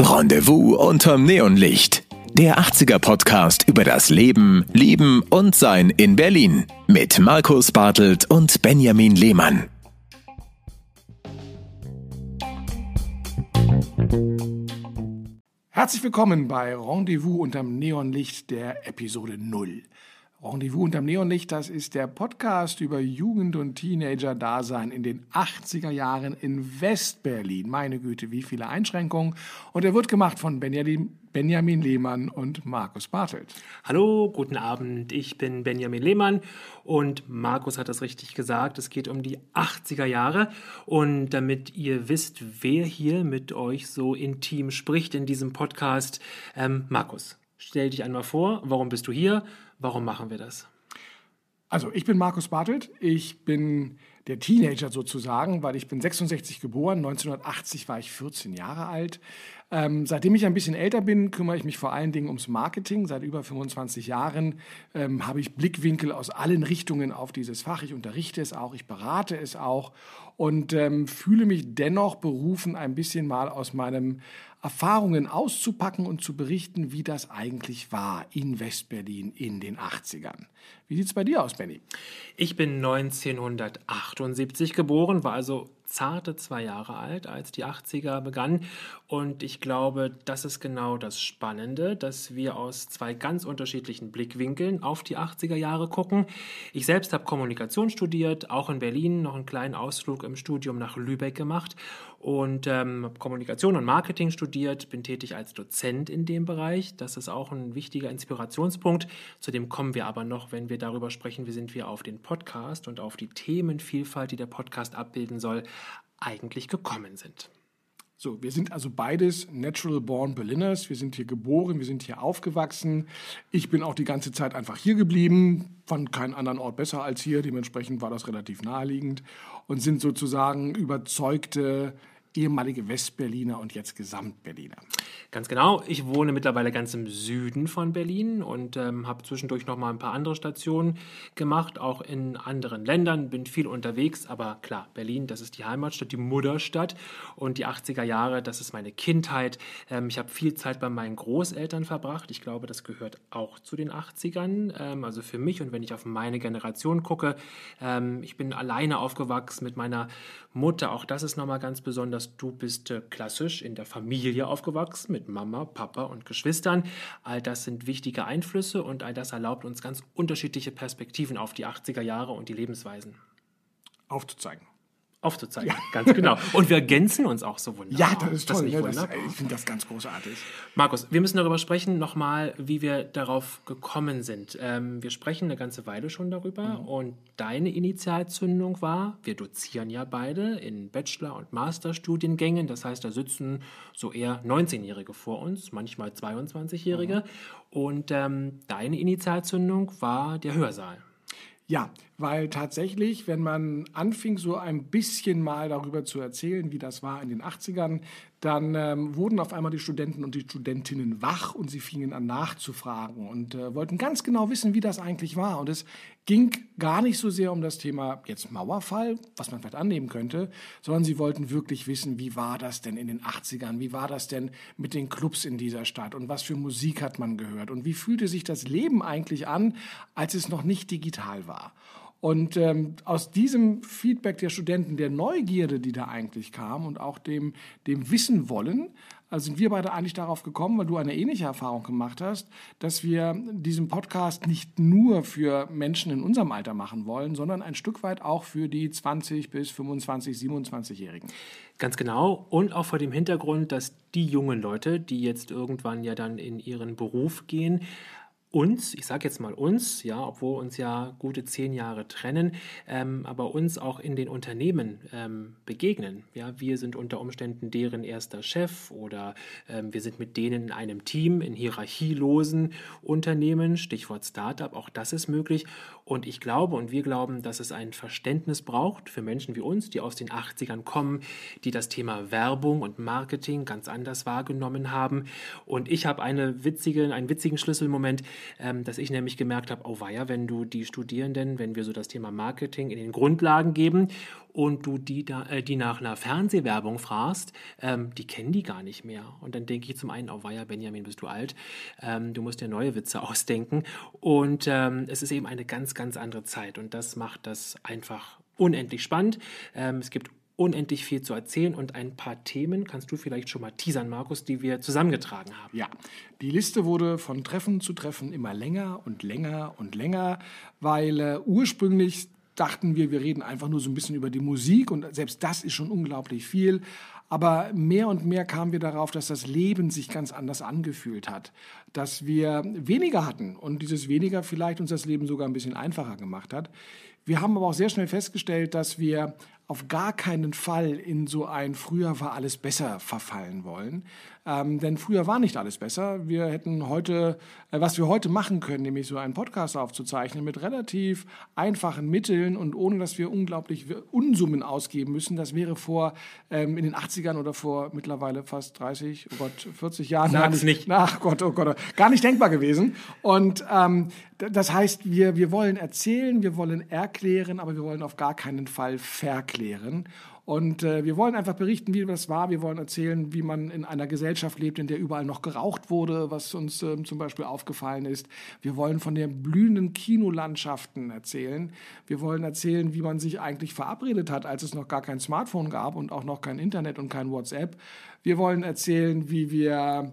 Rendezvous unterm Neonlicht. Der 80er Podcast über das Leben, Lieben und Sein in Berlin mit Markus Bartelt und Benjamin Lehmann. Herzlich willkommen bei Rendezvous unterm Neonlicht der Episode 0. Rendezvous unterm Neonlicht, das ist der Podcast über Jugend- und Teenager-Dasein in den 80er Jahren in Westberlin. Meine Güte, wie viele Einschränkungen. Und er wird gemacht von Benjamin, Lehmann und Markus Bartelt. Hallo, guten Abend. Ich bin Benjamin Lehmann und Markus hat das richtig gesagt. Es geht um die 80er Jahre. Und damit ihr wisst, wer hier mit euch so intim spricht in diesem Podcast, ähm, Markus, stell dich einmal vor. Warum bist du hier? Warum machen wir das? Also, ich bin Markus Bartelt. Ich bin der Teenager sozusagen, weil ich bin 66 geboren. 1980 war ich 14 Jahre alt. Ähm, seitdem ich ein bisschen älter bin, kümmere ich mich vor allen Dingen ums Marketing. Seit über 25 Jahren ähm, habe ich Blickwinkel aus allen Richtungen auf dieses Fach. Ich unterrichte es auch, ich berate es auch und ähm, fühle mich dennoch berufen, ein bisschen mal aus meinem Erfahrungen auszupacken und zu berichten, wie das eigentlich war in Westberlin in den 80ern. Wie sieht es bei dir aus, Benny? Ich bin 1978 geboren, war also zarte zwei Jahre alt, als die 80er begannen. Und ich glaube, das ist genau das Spannende, dass wir aus zwei ganz unterschiedlichen Blickwinkeln auf die 80er Jahre gucken. Ich selbst habe Kommunikation studiert, auch in Berlin, noch einen kleinen Ausflug im Studium nach Lübeck gemacht und ähm, Kommunikation und Marketing studiert, bin tätig als Dozent in dem Bereich. Das ist auch ein wichtiger Inspirationspunkt. Zu dem kommen wir aber noch, wenn wir darüber sprechen, wie sind wir auf den Podcast und auf die Themenvielfalt, die der Podcast abbilden soll, eigentlich gekommen sind. So, wir sind also beides Natural Born Berliners. Wir sind hier geboren, wir sind hier aufgewachsen. Ich bin auch die ganze Zeit einfach hier geblieben, fand keinen anderen Ort besser als hier. Dementsprechend war das relativ naheliegend und sind sozusagen überzeugte ehemalige Westberliner und jetzt Gesamtberliner. Ganz genau. Ich wohne mittlerweile ganz im Süden von Berlin und ähm, habe zwischendurch noch mal ein paar andere Stationen gemacht, auch in anderen Ländern. Bin viel unterwegs, aber klar, Berlin, das ist die Heimatstadt, die Mutterstadt und die 80er Jahre, das ist meine Kindheit. Ähm, ich habe viel Zeit bei meinen Großeltern verbracht. Ich glaube, das gehört auch zu den 80ern. Ähm, also für mich und wenn ich auf meine Generation gucke, ähm, ich bin alleine aufgewachsen mit meiner Mutter. Auch das ist noch mal ganz besonders du bist äh, klassisch in der Familie aufgewachsen mit Mama, Papa und Geschwistern. All das sind wichtige Einflüsse und all das erlaubt uns ganz unterschiedliche Perspektiven auf die 80er Jahre und die Lebensweisen aufzuzeigen aufzuzeigen. Ja. Ganz genau. Und wir ergänzen uns auch so wunderbar. Ja, das ist toll. Das ne? das, ich finde das ganz großartig. Markus, wir müssen darüber sprechen, nochmal, wie wir darauf gekommen sind. Ähm, wir sprechen eine ganze Weile schon darüber mhm. und deine Initialzündung war, wir dozieren ja beide in Bachelor- und Masterstudiengängen. Das heißt, da sitzen so eher 19-Jährige vor uns, manchmal 22-Jährige. Mhm. Und ähm, deine Initialzündung war der Hörsaal. Ja, weil tatsächlich, wenn man anfing, so ein bisschen mal darüber zu erzählen, wie das war in den 80ern, dann ähm, wurden auf einmal die Studenten und die Studentinnen wach und sie fingen an nachzufragen und äh, wollten ganz genau wissen, wie das eigentlich war. Und es ging gar nicht so sehr um das Thema jetzt Mauerfall, was man vielleicht annehmen könnte, sondern sie wollten wirklich wissen, wie war das denn in den 80ern, wie war das denn mit den Clubs in dieser Stadt und was für Musik hat man gehört und wie fühlte sich das Leben eigentlich an, als es noch nicht digital war. Und ähm, aus diesem Feedback der Studenten, der Neugierde, die da eigentlich kam und auch dem, dem Wissen wollen, also sind wir beide eigentlich darauf gekommen, weil du eine ähnliche Erfahrung gemacht hast, dass wir diesen Podcast nicht nur für Menschen in unserem Alter machen wollen, sondern ein Stück weit auch für die 20 bis 25, 27-Jährigen. Ganz genau. Und auch vor dem Hintergrund, dass die jungen Leute, die jetzt irgendwann ja dann in ihren Beruf gehen, uns, ich sage jetzt mal uns, ja, obwohl uns ja gute zehn Jahre trennen, ähm, aber uns auch in den Unternehmen ähm, begegnen. Ja, wir sind unter Umständen deren erster Chef oder ähm, wir sind mit denen in einem Team, in hierarchielosen Unternehmen, Stichwort Startup, auch das ist möglich. Und ich glaube und wir glauben, dass es ein Verständnis braucht für Menschen wie uns, die aus den 80ern kommen, die das Thema Werbung und Marketing ganz anders wahrgenommen haben. Und ich habe eine witzige, einen witzigen Schlüsselmoment dass ich nämlich gemerkt habe, oh weia, wenn du die Studierenden, wenn wir so das Thema Marketing in den Grundlagen geben und du die, da, äh, die nach einer Fernsehwerbung fragst, ähm, die kennen die gar nicht mehr. Und dann denke ich zum einen, oh weia, Benjamin, bist du alt, ähm, du musst dir neue Witze ausdenken. Und ähm, es ist eben eine ganz, ganz andere Zeit und das macht das einfach unendlich spannend. Ähm, es gibt unendlich viel zu erzählen und ein paar Themen kannst du vielleicht schon mal teasern, Markus, die wir zusammengetragen haben. Ja, die Liste wurde von Treffen zu Treffen immer länger und länger und länger, weil äh, ursprünglich dachten wir, wir reden einfach nur so ein bisschen über die Musik und selbst das ist schon unglaublich viel. Aber mehr und mehr kamen wir darauf, dass das Leben sich ganz anders angefühlt hat, dass wir weniger hatten und dieses weniger vielleicht uns das Leben sogar ein bisschen einfacher gemacht hat. Wir haben aber auch sehr schnell festgestellt, dass wir auf gar keinen Fall in so ein früher war alles besser verfallen wollen. Ähm, denn früher war nicht alles besser. Wir hätten heute, äh, was wir heute machen können, nämlich so einen Podcast aufzuzeichnen mit relativ einfachen Mitteln und ohne, dass wir unglaublich Unsummen ausgeben müssen. Das wäre vor ähm, in den 80ern oder vor mittlerweile fast 30, oh Gott, 40 Jahren. Sag's nicht. Ach Gott, oh Gott, gar nicht denkbar gewesen. Und ähm, das heißt, wir, wir wollen erzählen, wir wollen erklären, aber wir wollen auf gar keinen Fall verklären. Und äh, wir wollen einfach berichten, wie das war. Wir wollen erzählen, wie man in einer Gesellschaft lebt, in der überall noch geraucht wurde, was uns äh, zum Beispiel aufgefallen ist. Wir wollen von den blühenden Kinolandschaften erzählen. Wir wollen erzählen, wie man sich eigentlich verabredet hat, als es noch gar kein Smartphone gab und auch noch kein Internet und kein WhatsApp. Wir wollen erzählen, wie wir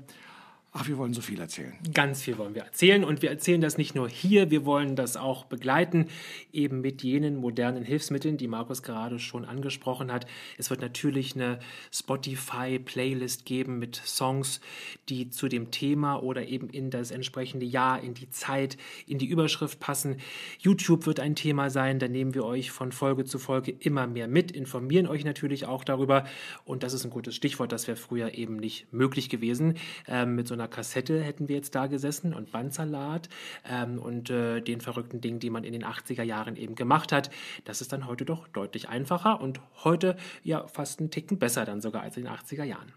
Ach, wir wollen so viel erzählen. Ganz viel wollen wir erzählen und wir erzählen das nicht nur hier, wir wollen das auch begleiten, eben mit jenen modernen Hilfsmitteln, die Markus gerade schon angesprochen hat. Es wird natürlich eine Spotify-Playlist geben mit Songs, die zu dem Thema oder eben in das entsprechende Jahr, in die Zeit, in die Überschrift passen. YouTube wird ein Thema sein, da nehmen wir euch von Folge zu Folge immer mehr mit, informieren euch natürlich auch darüber und das ist ein gutes Stichwort, das wäre früher eben nicht möglich gewesen äh, mit so einer Kassette hätten wir jetzt da gesessen und Bandsalat ähm, und äh, den verrückten Dingen, die man in den 80er Jahren eben gemacht hat. Das ist dann heute doch deutlich einfacher und heute ja fast einen Ticken besser dann sogar als in den 80er Jahren.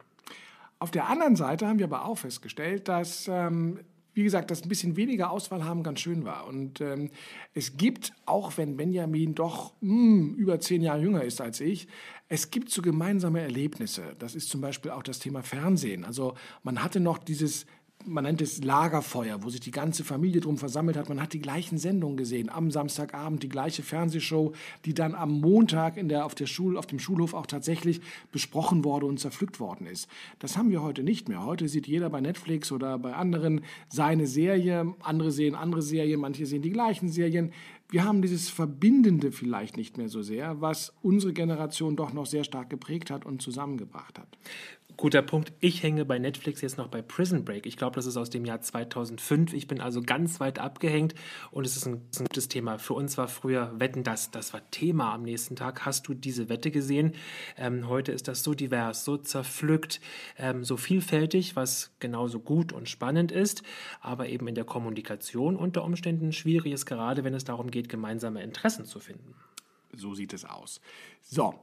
Auf der anderen Seite haben wir aber auch festgestellt, dass ähm, wie gesagt, dass ein bisschen weniger Auswahl haben ganz schön war. Und ähm, es gibt, auch wenn Benjamin doch mh, hm, über zehn Jahre jünger ist als ich, es gibt so gemeinsame Erlebnisse. Das ist zum Beispiel auch das Thema Fernsehen. Also man hatte noch dieses man nennt es Lagerfeuer, wo sich die ganze Familie drum versammelt hat. Man hat die gleichen Sendungen gesehen, am Samstagabend die gleiche Fernsehshow, die dann am Montag in der, auf, der Schul, auf dem Schulhof auch tatsächlich besprochen wurde und zerpflückt worden ist. Das haben wir heute nicht mehr. Heute sieht jeder bei Netflix oder bei anderen seine Serie, andere sehen andere Serien, manche sehen die gleichen Serien. Wir haben dieses Verbindende vielleicht nicht mehr so sehr, was unsere Generation doch noch sehr stark geprägt hat und zusammengebracht hat. Guter Punkt. Ich hänge bei Netflix jetzt noch bei Prison Break. Ich glaube, das ist aus dem Jahr 2005. Ich bin also ganz weit abgehängt und es ist ein, ein gutes Thema. Für uns war früher Wetten, das, das war Thema am nächsten Tag. Hast du diese Wette gesehen? Ähm, heute ist das so divers, so zerpflückt, ähm, so vielfältig, was genauso gut und spannend ist, aber eben in der Kommunikation unter Umständen schwierig ist, gerade wenn es darum geht, gemeinsame Interessen zu finden. So sieht es aus. So,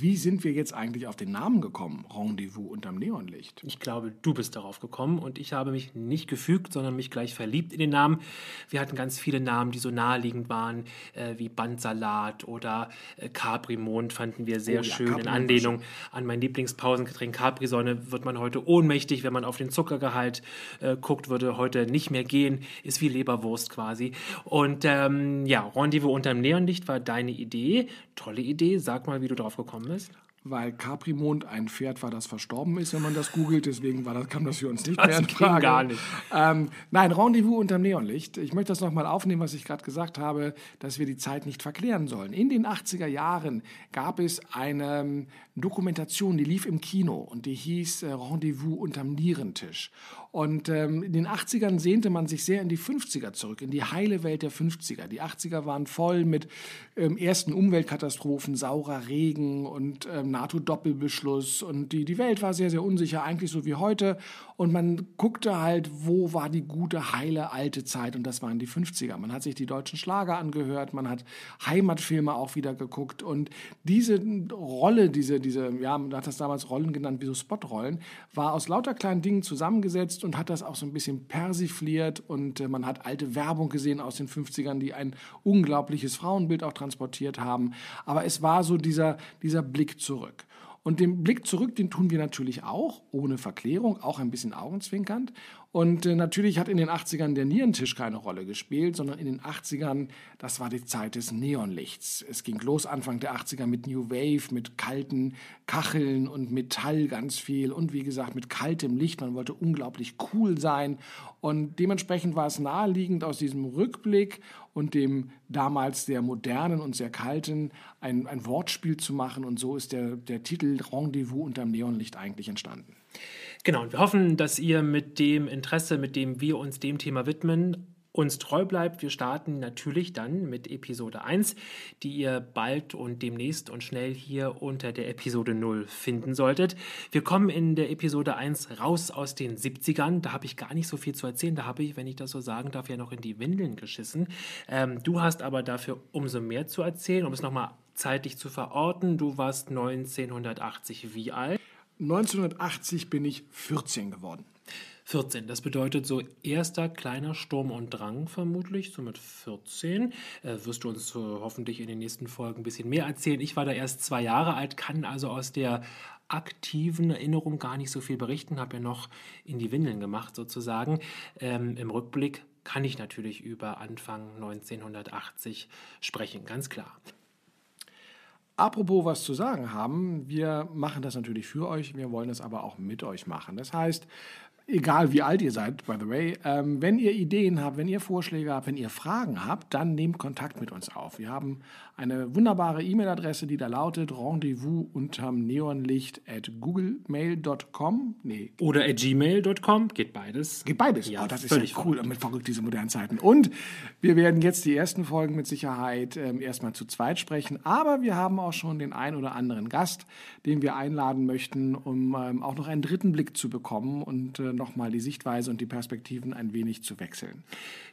wie sind wir jetzt eigentlich auf den Namen gekommen? Rendezvous unterm Neonlicht. Ich glaube, du bist darauf gekommen und ich habe mich nicht gefügt, sondern mich gleich verliebt in den Namen. Wir hatten ganz viele Namen, die so naheliegend waren, äh, wie Bandsalat oder äh, Capri-Mond fanden wir sehr oh, ja, schön in Anlehnung an mein Lieblingspausengetränk Capri-Sonne. Wird man heute ohnmächtig, wenn man auf den Zuckergehalt äh, guckt, würde heute nicht mehr gehen, ist wie Leberwurst quasi. Und ähm, ja, Rendezvous unterm Neonlicht war deine Idee. Tolle Idee. Sag mal, wie du darauf gekommen bist weil Caprimond ein Pferd war, das verstorben ist, wenn man das googelt. Deswegen war das, kam das für uns nicht das mehr in Frage. gar nicht. Ähm, nein, Rendezvous unterm Neonlicht. Ich möchte das nochmal aufnehmen, was ich gerade gesagt habe, dass wir die Zeit nicht verklären sollen. In den 80er Jahren gab es eine ähm, Dokumentation, die lief im Kino und die hieß äh, Rendezvous unterm Nierentisch. Und ähm, in den 80ern sehnte man sich sehr in die 50er zurück, in die heile Welt der 50er. Die 80er waren voll mit ähm, ersten Umweltkatastrophen, saurer Regen und ähm, NATO-Doppelbeschluss. Und die, die Welt war sehr, sehr unsicher, eigentlich so wie heute. Und man guckte halt, wo war die gute, heile, alte Zeit. Und das waren die 50er. Man hat sich die deutschen Schlager angehört, man hat Heimatfilme auch wieder geguckt. Und diese Rolle, diese, diese ja, man hat das damals Rollen genannt, wie so Spotrollen, war aus lauter kleinen Dingen zusammengesetzt und hat das auch so ein bisschen persifliert und äh, man hat alte Werbung gesehen aus den 50ern, die ein unglaubliches Frauenbild auch transportiert haben. Aber es war so dieser, dieser Blick zurück. Und den Blick zurück, den tun wir natürlich auch, ohne Verklärung, auch ein bisschen augenzwinkernd. Und äh, natürlich hat in den 80ern der Nierentisch keine Rolle gespielt, sondern in den 80ern, das war die Zeit des Neonlichts. Es ging los Anfang der 80er mit New Wave, mit kalten Kacheln und Metall ganz viel und wie gesagt mit kaltem Licht. Man wollte unglaublich cool sein und dementsprechend war es naheliegend aus diesem Rückblick und dem damals sehr modernen und sehr kalten ein, ein Wortspiel zu machen und so ist der, der Titel Rendezvous unterm Neonlicht eigentlich entstanden. Genau, und wir hoffen, dass ihr mit dem Interesse, mit dem wir uns dem Thema widmen, uns treu bleibt. Wir starten natürlich dann mit Episode 1, die ihr bald und demnächst und schnell hier unter der Episode 0 finden solltet. Wir kommen in der Episode 1 raus aus den 70ern. Da habe ich gar nicht so viel zu erzählen. Da habe ich, wenn ich das so sagen darf, ja noch in die Windeln geschissen. Ähm, du hast aber dafür umso mehr zu erzählen, um es nochmal zeitlich zu verorten. Du warst 1980 wie alt? 1980 bin ich 14 geworden. 14, das bedeutet so erster kleiner Sturm und Drang vermutlich, so mit 14. Äh, wirst du uns äh, hoffentlich in den nächsten Folgen ein bisschen mehr erzählen. Ich war da erst zwei Jahre alt, kann also aus der aktiven Erinnerung gar nicht so viel berichten, habe ja noch in die Windeln gemacht sozusagen. Ähm, Im Rückblick kann ich natürlich über Anfang 1980 sprechen, ganz klar. Apropos was zu sagen haben, wir machen das natürlich für euch, wir wollen es aber auch mit euch machen. Das heißt, egal wie alt ihr seid, by the way, ähm, wenn ihr Ideen habt, wenn ihr Vorschläge habt, wenn ihr Fragen habt, dann nehmt Kontakt mit uns auf. Wir haben eine wunderbare E-Mail-Adresse, die da lautet rendezvous unterm Neonlicht at googlemail.com. Nee. Oder at gmail.com. Geht beides. Geht beides. Ja, oh, das ist ja cool. Mit verrückt diese modernen Zeiten. Und wir werden jetzt die ersten Folgen mit Sicherheit ähm, erstmal zu zweit sprechen. Aber wir haben auch schon den ein oder anderen Gast, den wir einladen möchten, um ähm, auch noch einen dritten Blick zu bekommen und äh, nochmal die Sichtweise und die Perspektiven ein wenig zu wechseln.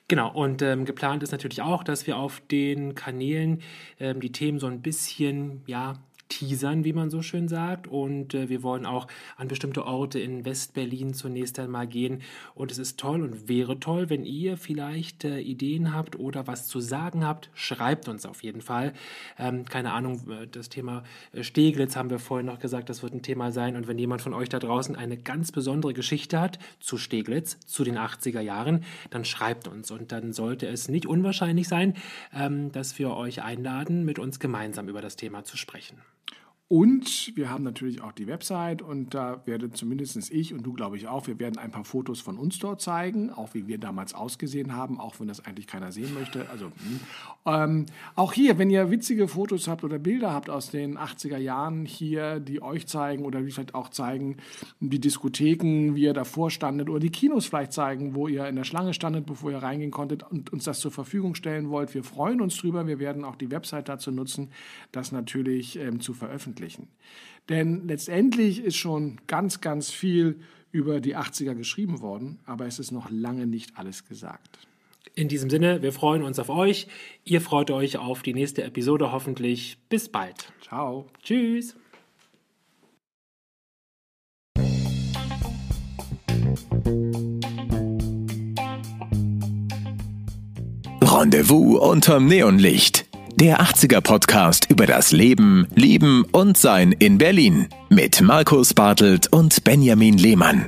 Genau, und ähm, geplant ist natürlich auch, dass wir auf den Kanälen ähm, die Themen so ein bisschen, ja, teasern, wie man so schön sagt. Und äh, wir wollen auch an bestimmte Orte in Westberlin zunächst einmal gehen. Und es ist toll und wäre toll, wenn ihr vielleicht äh, Ideen habt oder was zu sagen habt, schreibt uns auf jeden Fall. Ähm, keine Ahnung, äh, das Thema äh, Steglitz haben wir vorhin noch gesagt, das wird ein Thema sein. Und wenn jemand von euch da draußen eine ganz besondere Geschichte hat zu Steglitz, zu den 80er Jahren, dann schreibt uns. Und dann sollte es nicht unwahrscheinlich sein, ähm, dass wir euch einladen, mit uns gemeinsam über das Thema zu sprechen. Und wir haben natürlich auch die Website und da werde zumindest ich und du, glaube ich, auch, wir werden ein paar Fotos von uns dort zeigen, auch wie wir damals ausgesehen haben, auch wenn das eigentlich keiner sehen möchte. Also hm. ähm, auch hier, wenn ihr witzige Fotos habt oder Bilder habt aus den 80er Jahren hier, die euch zeigen oder wie vielleicht auch zeigen, die Diskotheken, wie ihr davor standet oder die Kinos vielleicht zeigen, wo ihr in der Schlange standet, bevor ihr reingehen konntet und uns das zur Verfügung stellen wollt. Wir freuen uns drüber. Wir werden auch die Website dazu nutzen, das natürlich ähm, zu veröffentlichen veröffentlichen. Denn letztendlich ist schon ganz, ganz viel über die 80er geschrieben worden, aber es ist noch lange nicht alles gesagt. In diesem Sinne, wir freuen uns auf euch. Ihr freut euch auf die nächste Episode hoffentlich. Bis bald. Ciao. Tschüss. Rendezvous unterm Neonlicht der 80er Podcast über das Leben, Lieben und Sein in Berlin mit Markus Bartelt und Benjamin Lehmann.